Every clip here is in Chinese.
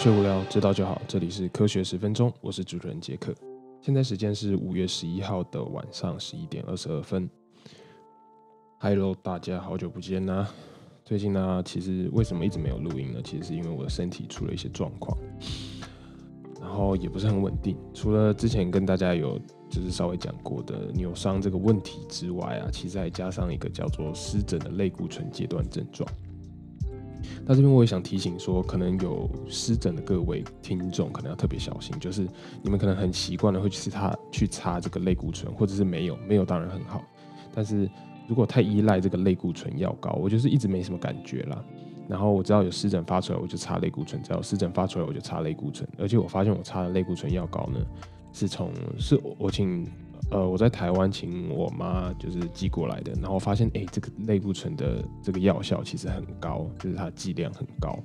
学无聊，知道就好。这里是科学十分钟，我是主持人杰克。现在时间是五月十一号的晚上十一点二十二分。Hello，大家好久不见呐！最近呢，其实为什么一直没有录音呢？其实是因为我的身体出了一些状况，然后也不是很稳定。除了之前跟大家有就是稍微讲过的扭伤这个问题之外啊，其实还加上一个叫做湿疹的类固醇阶段症状。那这边我也想提醒说，可能有湿疹的各位听众可能要特别小心，就是你们可能很习惯的会去擦去擦这个类固醇，或者是没有没有当然很好，但是如果太依赖这个类固醇药膏，我就是一直没什么感觉啦。然后我知道有湿疹发出来，我就擦类固醇；只要湿疹发出来，我就擦类固醇。而且我发现我擦的类固醇药膏呢，是从是我请。呃，我在台湾请我妈就是寄过来的，然后发现哎，这个类固醇的这个药效其实很高，就是它剂量很高，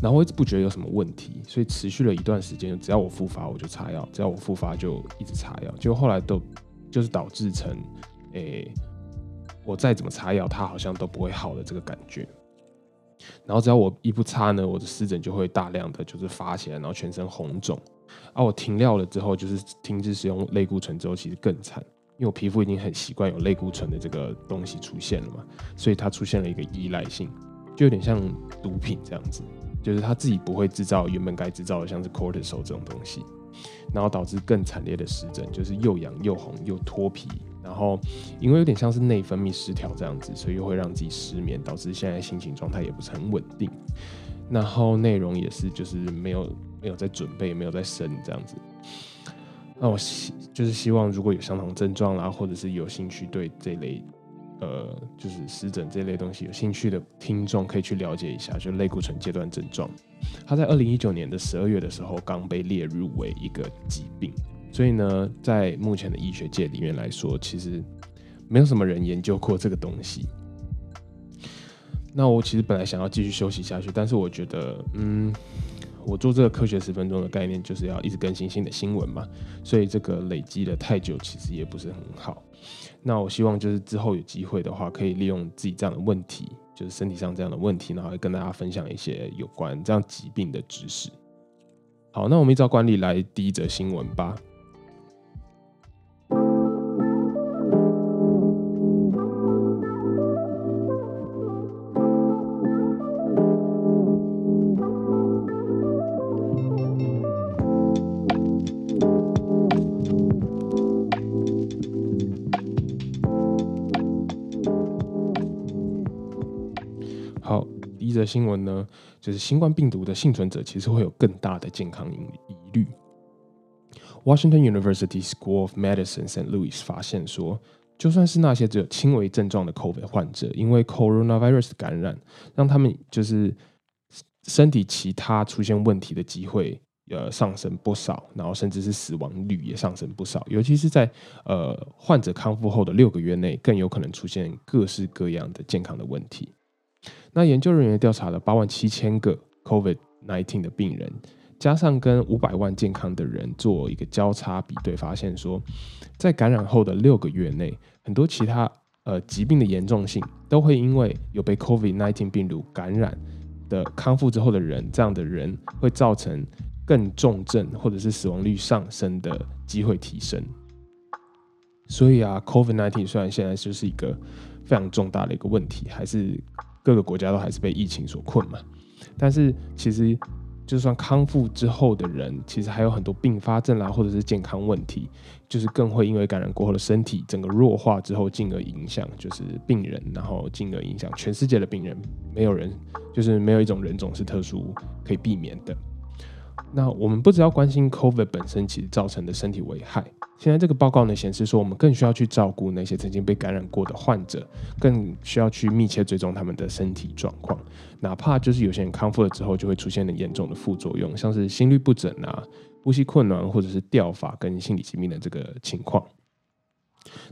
然后我一直不觉得有什么问题，所以持续了一段时间，只要我复发我就擦药，只要我复发就一直擦药，结果后来都就是导致成哎，我再怎么擦药，它好像都不会好的这个感觉，然后只要我一不擦呢，我的湿疹就会大量的就是发起来，然后全身红肿。啊，我停药了之后，就是停止使用类固醇之后，其实更惨，因为我皮肤已经很习惯有类固醇的这个东西出现了嘛，所以它出现了一个依赖性，就有点像毒品这样子，就是它自己不会制造原本该制造的，像是 cortisol 这种东西，然后导致更惨烈的湿疹，就是又痒又红又脱皮，然后因为有点像是内分泌失调这样子，所以又会让自己失眠，导致现在心情状态也不是很稳定，然后内容也是就是没有。没有在准备，没有在生这样子。那我希就是希望，如果有相同症状啦，或者是有兴趣对这类呃，就是湿疹这类东西有兴趣的听众，可以去了解一下，就类固醇阶段症状。它在二零一九年的十二月的时候，刚被列入为一个疾病。所以呢，在目前的医学界里面来说，其实没有什么人研究过这个东西。那我其实本来想要继续休息下去，但是我觉得，嗯。我做这个科学十分钟的概念，就是要一直更新新的新闻嘛，所以这个累积的太久，其实也不是很好。那我希望就是之后有机会的话，可以利用自己这样的问题，就是身体上这样的问题，然后跟大家分享一些有关这样疾病的知识。好，那我们依照惯例来第一则新闻吧。新闻呢，就是新冠病毒的幸存者其实会有更大的健康疑疑虑。Washington University School of Medicine St. Louis 发现说，就算是那些只有轻微症状的 COVID 患者，因为 coronavirus 感染，让他们就是身体其他出现问题的机会呃上升不少，然后甚至是死亡率也上升不少，尤其是在呃患者康复后的六个月内，更有可能出现各式各样的健康的问题。那研究人员调查了八万七千个 COVID-19 的病人，加上跟五百万健康的人做一个交叉比对，发现说，在感染后的六个月内，很多其他呃疾病的严重性都会因为有被 COVID-19 病毒感染的康复之后的人，这样的人会造成更重症或者是死亡率上升的机会提升。所以啊，COVID-19 虽然现在就是一个非常重大的一个问题，还是。各个国家都还是被疫情所困嘛，但是其实就算康复之后的人，其实还有很多并发症啦，或者是健康问题，就是更会因为感染过后的身体整个弱化之后，进而影响就是病人，然后进而影响全世界的病人，没有人就是没有一种人种是特殊可以避免的。那我们不只要关心 COVID 本身其实造成的身体危害，现在这个报告呢显示说，我们更需要去照顾那些曾经被感染过的患者，更需要去密切追踪他们的身体状况，哪怕就是有些人康复了之后就会出现很严重的副作用，像是心律不整啊、呼吸困难或者是掉发跟心理疾病的这个情况。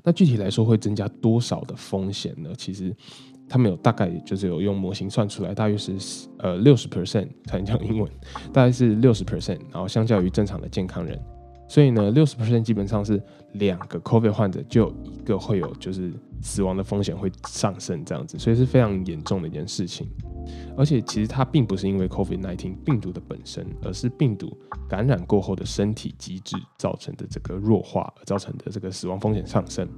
那具体来说会增加多少的风险呢？其实。他们有大概就是有用模型算出来，大约是呃六十 percent 才能讲英文，大概是六十 percent，然后相较于正常的健康人，所以呢六十 percent 基本上是两个 COVID 患者就一个会有就是死亡的风险会上升这样子，所以是非常严重的一件事情。而且其实它并不是因为 COVID-19 病毒的本身，而是病毒感染过后的身体机制造成的这个弱化而造成的这个死亡风险上升。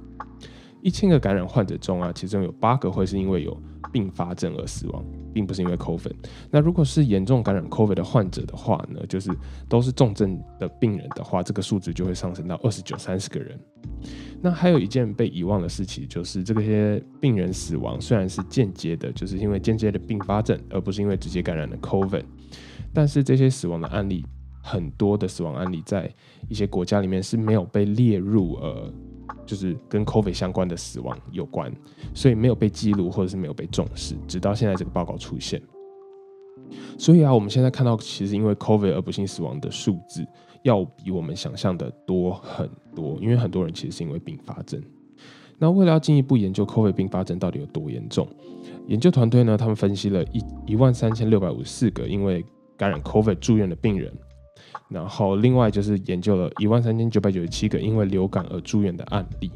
一千个感染患者中啊，其中有八个会是因为有并发症而死亡，并不是因为 COVID。那如果是严重感染 COVID 的患者的话呢，就是都是重症的病人的话，这个数字就会上升到二十九、三十个人。那还有一件被遗忘的事情，就是这些病人死亡虽然是间接的，就是因为间接的并发症，而不是因为直接感染了 COVID，但是这些死亡的案例，很多的死亡案例在一些国家里面是没有被列入呃。就是跟 COVID 相关的死亡有关，所以没有被记录或者是没有被重视，直到现在这个报告出现。所以啊，我们现在看到其实因为 COVID 而不幸死亡的数字，要比我们想象的多很多。因为很多人其实是因为并发症。那为了要进一步研究 COVID 并发症到底有多严重，研究团队呢，他们分析了一一万三千六百五十四个因为感染 COVID 住院的病人。然后，另外就是研究了一万三千九百九十七个因为流感而住院的案例。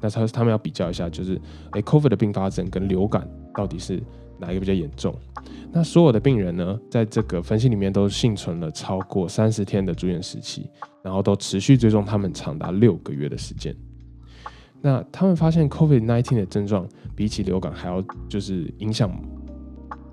那他他们要比较一下，就是哎，COVID 的并发症跟流感到底是哪一个比较严重？那所有的病人呢，在这个分析里面都幸存了超过三十天的住院时期，然后都持续追踪他们长达六个月的时间。那他们发现 COVID-19 的症状比起流感还要就是影响。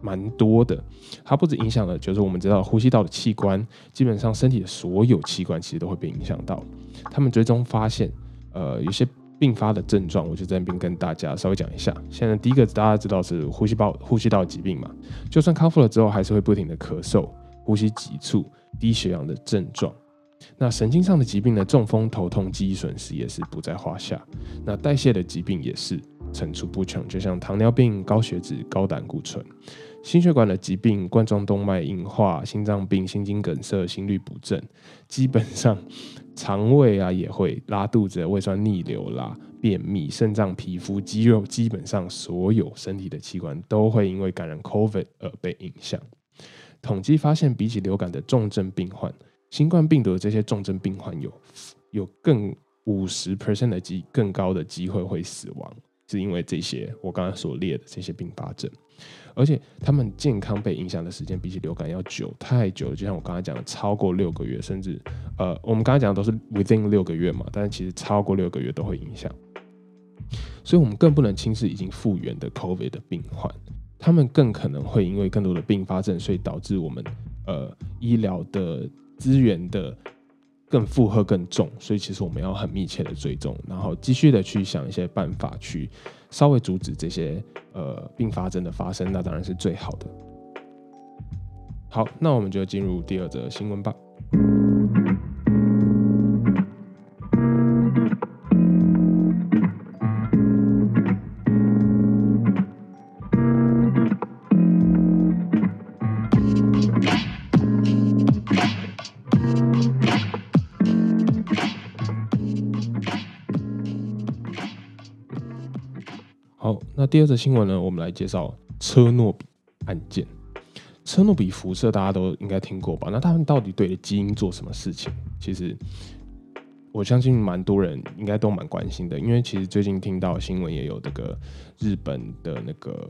蛮多的，它不止影响了，就是我们知道呼吸道的器官，基本上身体的所有器官其实都会被影响到。他们最终发现，呃，有些并发的症状，我就在那边跟大家稍微讲一下。现在第一个大家知道是呼吸道呼吸道疾病嘛，就算康复了之后，还是会不停的咳嗽、呼吸急促、低血氧的症状。那神经上的疾病呢，中风、头痛、记忆损失也是不在话下。那代谢的疾病也是层出不穷，就像糖尿病、高血脂、高胆固醇。心血管的疾病、冠状动脉硬化、心脏病、心肌梗塞、心律不正，基本上肠胃啊也会拉肚子、胃酸逆流啦、便秘、肾脏、皮肤、肌肉，基本上所有身体的器官都会因为感染 COVID 而被影响。统计发现，比起流感的重症病患，新冠病毒的这些重症病患有有更五十 percent 的机更高的机会会死亡，是因为这些我刚刚所列的这些并发症。而且他们健康被影响的时间比起流感要久太久了，就像我刚才讲的，超过六个月，甚至呃，我们刚才讲的都是 within 六个月嘛，但是其实超过六个月都会影响。所以，我们更不能轻视已经复原的 COVID 的病患，他们更可能会因为更多的并发症，所以导致我们呃医疗的资源的。更负荷更重，所以其实我们要很密切的追踪，然后继续的去想一些办法，去稍微阻止这些呃并发症的发生，那当然是最好的。好，那我们就进入第二则新闻吧。第二则新闻呢，我们来介绍车诺比案件。车诺比辐射大家都应该听过吧？那他们到底对基因做什么事情？其实我相信蛮多人应该都蛮关心的，因为其实最近听到新闻也有这个日本的那个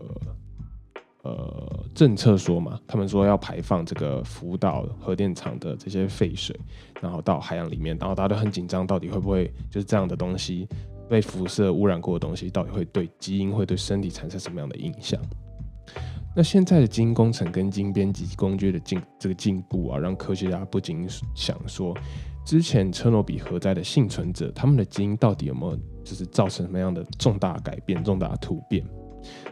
呃政策说嘛，他们说要排放这个福岛核电厂的这些废水，然后到海洋里面，然后大家都很紧张，到底会不会就是这样的东西？被辐射污染过的东西，到底会对基因、会对身体产生什么样的影响？那现在的基因工程跟基因编辑工具的进这个进步啊，让科学家不仅想说，之前车诺比核灾的幸存者，他们的基因到底有没有就是造成什么样的重大改变、重大突变？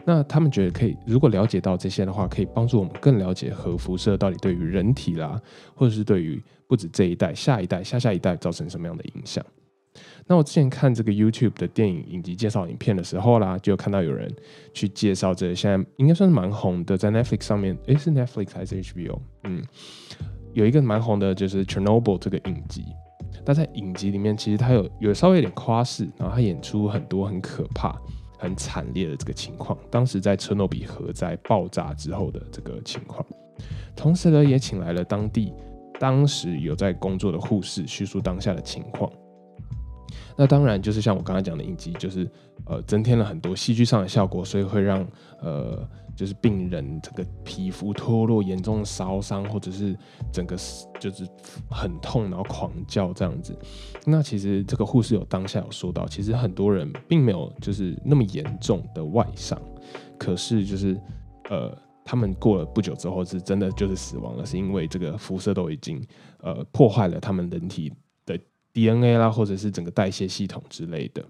那他们觉得可以，如果了解到这些的话，可以帮助我们更了解核辐射到底对于人体啦，或者是对于不止这一代、下一代、下下一代造成什么样的影响？那我之前看这个 YouTube 的电影影集介绍影片的时候啦，就看到有人去介绍这现在应该算是蛮红的，在 Netflix 上面，诶，是 Netflix 还是 HBO？嗯，有一个蛮红的，就是 Chernobyl 这个影集。但在影集里面，其实它有有稍微有点夸饰，然后它演出很多很可怕、很惨烈的这个情况。当时在车诺比核灾爆炸之后的这个情况，同时呢，也请来了当地当时有在工作的护士，叙述当下的情况。那当然就是像我刚才讲的影集，就是呃增添了很多戏剧上的效果，所以会让呃就是病人这个皮肤脱落、严重烧伤，或者是整个就是很痛，然后狂叫这样子。那其实这个护士有当下有说到，其实很多人并没有就是那么严重的外伤，可是就是呃他们过了不久之后是真的就是死亡了，是因为这个辐射都已经呃破坏了他们人体。DNA 啦，或者是整个代谢系统之类的，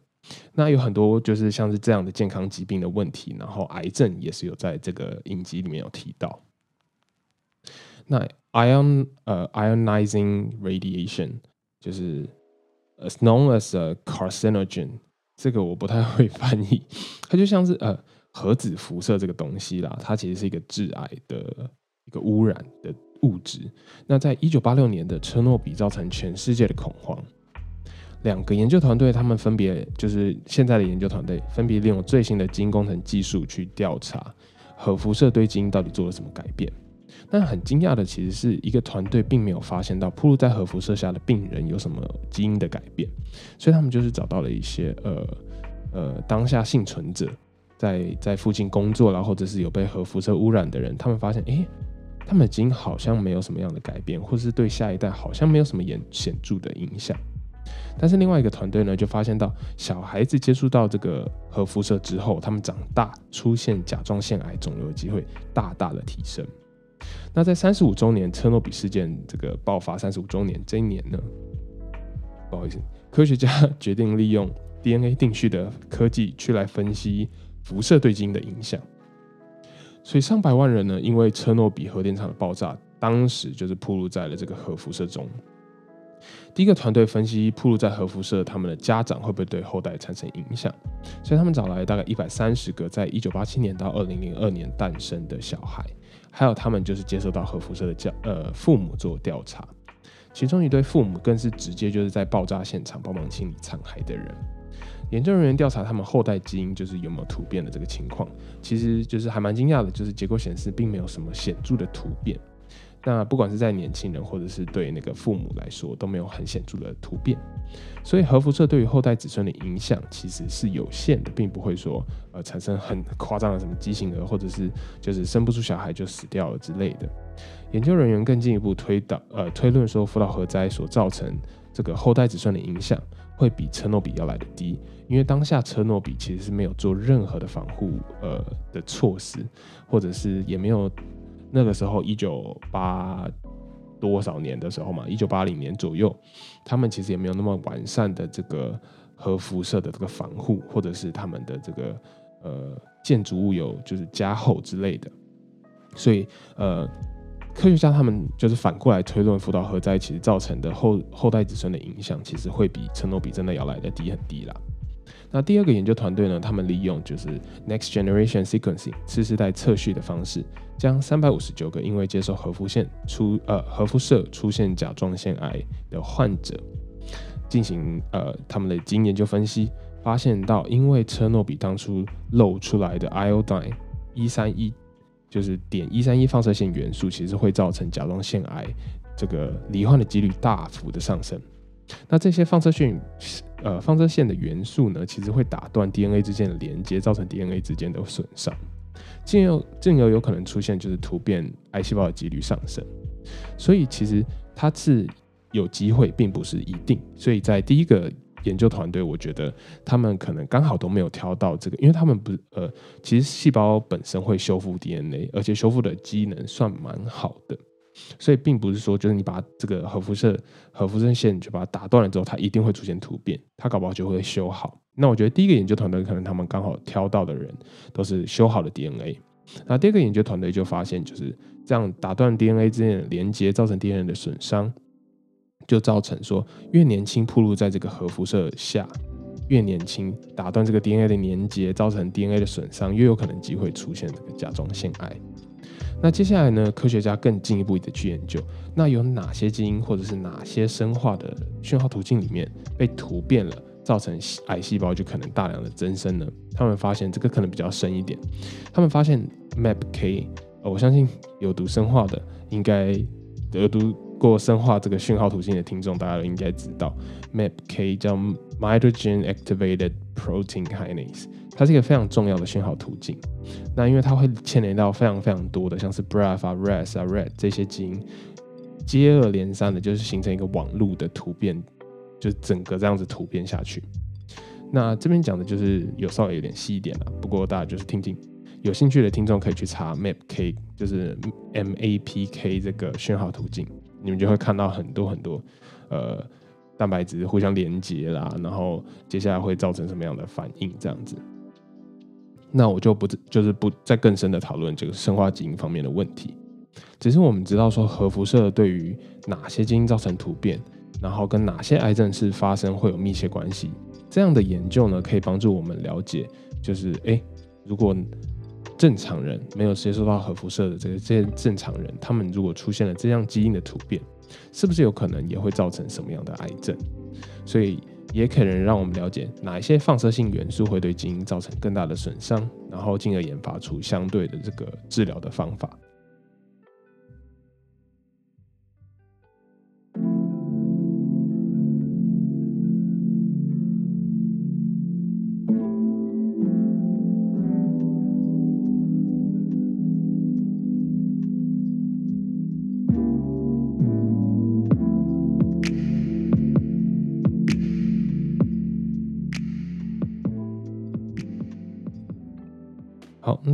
那有很多就是像是这样的健康疾病的问题，然后癌症也是有在这个影集里面有提到。那 ion 呃 ionizing radiation 就是 as known as a carcinogen，这个我不太会 翻译，它就像是呃核子辐射这个东西啦，它其实是一个致癌的一个污染的物质。那在一九八六年的车诺比造成全世界的恐慌。两个研究团队，他们分别就是现在的研究团队，分别利用最新的基因工程技术去调查核辐射对基因到底做了什么改变。但很惊讶的，其实是一个团队并没有发现到铺路在核辐射下的病人有什么基因的改变，所以他们就是找到了一些呃呃当下幸存者，在在附近工作啦，或者是有被核辐射污染的人，他们发现，哎，他们的基因好像没有什么样的改变，或是对下一代好像没有什么显显著的影响。但是另外一个团队呢，就发现到小孩子接触到这个核辐射之后，他们长大出现甲状腺癌肿瘤的机会大大的提升。那在三十五周年车诺比事件这个爆发三十五周年这一年呢，不好意思，科学家决定利用 DNA 定序的科技去来分析辐射对基因的影响。所以上百万人呢，因为车诺比核电厂的爆炸，当时就是暴露在了这个核辐射中。第一个团队分析，暴露在核辐射，他们的家长会不会对后代产生影响？所以他们找来大概一百三十个，在一九八七年到二零零二年诞生的小孩，还有他们就是接受到核辐射的教呃父母做调查。其中一对父母更是直接就是在爆炸现场帮忙清理残骸的人。研究人员调查他们后代基因就是有没有突变的这个情况，其实就是还蛮惊讶的，就是结果显示并没有什么显著的突变。那不管是在年轻人，或者是对那个父母来说，都没有很显著的突变，所以核辐射对于后代子孙的影响其实是有限的，并不会说呃产生很 夸张的什么畸形儿，或者是就是生不出小孩就死掉了之类的。研究人员更进一步推导呃推论说，福岛核灾所造成这个后代子孙的影响会比车诺比要来的低，因为当下车诺比其实是没有做任何的防护呃的措施，或者是也没有。那个时候，一九八多少年的时候嘛，一九八零年左右，他们其实也没有那么完善的这个核辐射的这个防护，或者是他们的这个呃建筑物有就是加厚之类的，所以呃科学家他们就是反过来推论，福岛核灾其实造成的后后代子孙的影响，其实会比切诺比真的要来的低很低啦。那第二个研究团队呢？他们利用就是 next generation sequencing 次世代测序的方式，将三百五十九个因为接受核辐射出呃核辐射出现甲状腺癌的患者进行呃他们的基因研究分析，发现到因为车诺比当初漏出来的 iodine 一三一就是碘一三一放射性元素，其实会造成甲状腺癌这个罹患的几率大幅的上升。那这些放射线，呃，放射线的元素呢，其实会打断 DNA 之间的连接，造成 DNA 之间的损伤，进而进而有可能出现就是突变癌细胞的几率上升。所以其实它是有机会，并不是一定。所以在第一个研究团队，我觉得他们可能刚好都没有挑到这个，因为他们不呃，其实细胞本身会修复 DNA，而且修复的机能算蛮好的。所以并不是说，就是你把这个核辐射、核辐射线就把它打断了之后，它一定会出现突变，它搞不好就会修好。那我觉得第一个研究团队可能他们刚好挑到的人都是修好的 DNA。那第二个研究团队就发现，就是这样打断 DNA 之间的连接，造成 DNA 的损伤，就造成说越年轻暴露在这个核辐射下，越年轻打断这个 DNA 的连接，造成 DNA 的损伤，越有可能机会出现这个甲状腺癌。那接下来呢？科学家更进一步的去研究，那有哪些基因或者是哪些生化的讯号途径里面被突变了，造成癌细胞就可能大量的增生呢？他们发现这个可能比较深一点。他们发现 MAPK，我相信有读生化的，应该有读过生化这个讯号途径的听众，大家都应该知道，MAPK 叫 mitogen activated protein kinase，它是一个非常重要的讯号途径。那因为它会牵连到非常非常多的，像是 BRAF 啊、RAS 啊、RET 这些基因，接二连三的，就是形成一个网路的突变，就整个这样子突变下去。那这边讲的就是有稍微有点细一点了，不过大家就是听听。有兴趣的听众可以去查 MAPK，就是 MAPK 这个讯号途径，你们就会看到很多很多呃蛋白质互相连接啦，然后接下来会造成什么样的反应这样子。那我就不就是不再更深的讨论这个生化基因方面的问题，只是我们知道说核辐射对于哪些基因造成突变，然后跟哪些癌症是发生会有密切关系。这样的研究呢，可以帮助我们了解，就是诶，如果正常人没有接受到核辐射的这个这些正常人，他们如果出现了这样基因的突变，是不是有可能也会造成什么样的癌症？所以也可能让我们了解哪一些放射性元素会对基因造成更大的损伤，然后进而研发出相对的这个治疗的方法。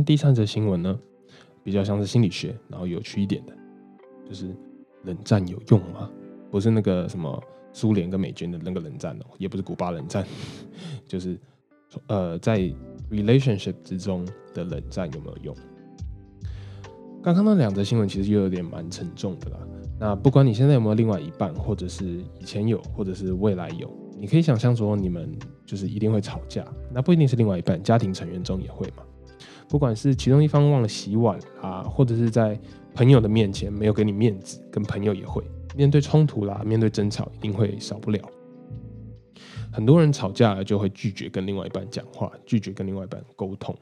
第三则新闻呢，比较像是心理学，然后有趣一点的，就是冷战有用吗？不是那个什么苏联跟美军的那个冷战哦，也不是古巴冷战，就是呃，在 relationship 之中的冷战有没有用？刚刚那两则新闻其实又有点蛮沉重的啦。那不管你现在有没有另外一半，或者是以前有，或者是未来有，你可以想象说你们就是一定会吵架，那不一定是另外一半，家庭成员中也会嘛。不管是其中一方忘了洗碗啊，或者是在朋友的面前没有给你面子，跟朋友也会面对冲突啦，面对争吵一定会少不了。很多人吵架就会拒绝跟另外一半讲话，拒绝跟另外一半沟通，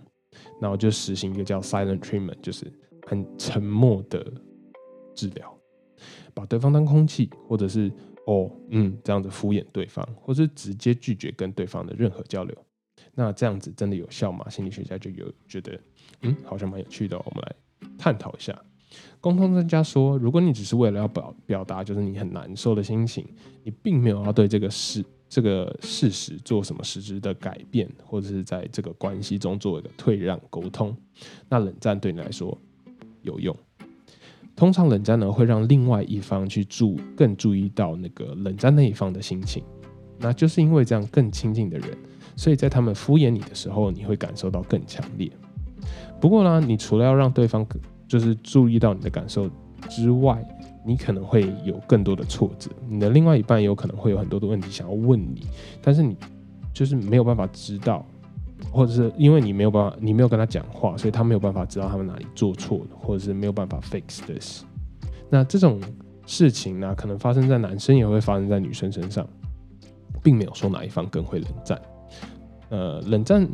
然后就实行一个叫 silent treatment，就是很沉默的治疗，把对方当空气，或者是哦嗯这样子敷衍对方，或是直接拒绝跟对方的任何交流。那这样子真的有效吗？心理学家就有觉得，嗯，好像蛮有趣的。我们来探讨一下。沟通专家说，如果你只是为了要表表达就是你很难受的心情，你并没有要对这个事这个事实做什么实质的改变，或者是在这个关系中做一个退让沟通，那冷战对你来说有用。通常冷战呢会让另外一方去注更注意到那个冷战那一方的心情，那就是因为这样更亲近的人。所以在他们敷衍你的时候，你会感受到更强烈。不过呢，你除了要让对方就是注意到你的感受之外，你可能会有更多的挫折。你的另外一半有可能会有很多的问题想要问你，但是你就是没有办法知道，或者是因为你没有办法，你没有跟他讲话，所以他没有办法知道他们哪里做错了，或者是没有办法 fix this。那这种事情呢，可能发生在男生，也会发生在女生身上，并没有说哪一方更会冷战。呃，冷战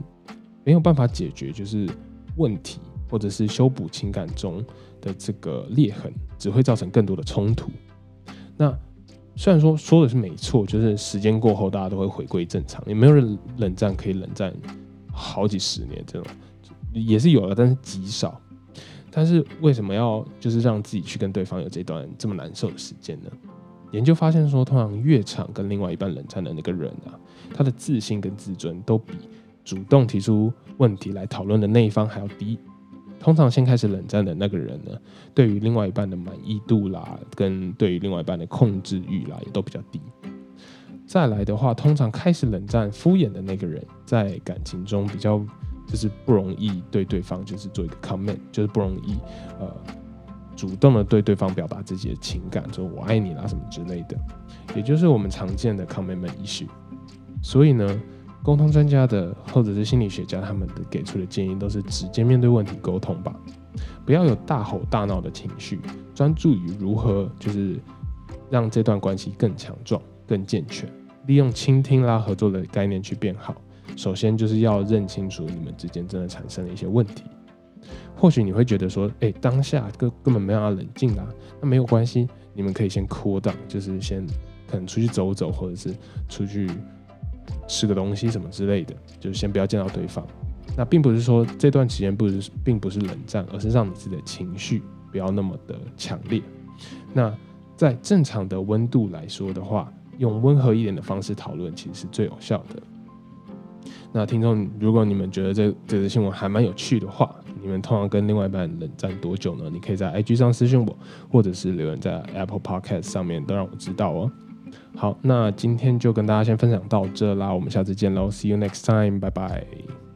没有办法解决就是问题，或者是修补情感中的这个裂痕，只会造成更多的冲突。那虽然说说的是没错，就是时间过后大家都会回归正常，也没有人冷战可以冷战好几十年这种，也是有的，但是极少。但是为什么要就是让自己去跟对方有这段这么难受的时间呢？研究发现说，通常越长跟另外一半冷战的那个人啊，他的自信跟自尊都比主动提出问题来讨论的那一方还要低。通常先开始冷战的那个人呢，对于另外一半的满意度啦，跟对于另外一半的控制欲啦，也都比较低。再来的话，通常开始冷战敷衍的那个人，在感情中比较就是不容易对对方就是做一个 comment，就是不容易呃。主动的对对方表达自己的情感，说“我爱你”啦什么之类的，也就是我们常见的 commitment 仪式。所以呢，沟通专家的或者是心理学家他们的给出的建议都是直接面对问题沟通吧，不要有大吼大闹的情绪，专注于如何就是让这段关系更强壮、更健全，利用倾听啦、合作的概念去变好。首先就是要认清楚你们之间真的产生了一些问题。或许你会觉得说，哎，当下根根本没办法冷静啦，那没有关系，你们可以先 cool down，就是先可能出去走走，或者是出去吃个东西什么之类的，就是先不要见到对方。那并不是说这段期间不是并不是冷战，而是让你自己的情绪不要那么的强烈。那在正常的温度来说的话，用温和一点的方式讨论，其实是最有效的。那听众，如果你们觉得这这则新闻还蛮有趣的话，你们通常跟另外一半冷战多久呢？你可以在 IG 上私信我，或者是留言在 Apple Podcast 上面，都让我知道哦。好，那今天就跟大家先分享到这啦，我们下次见喽，See you next time，拜拜。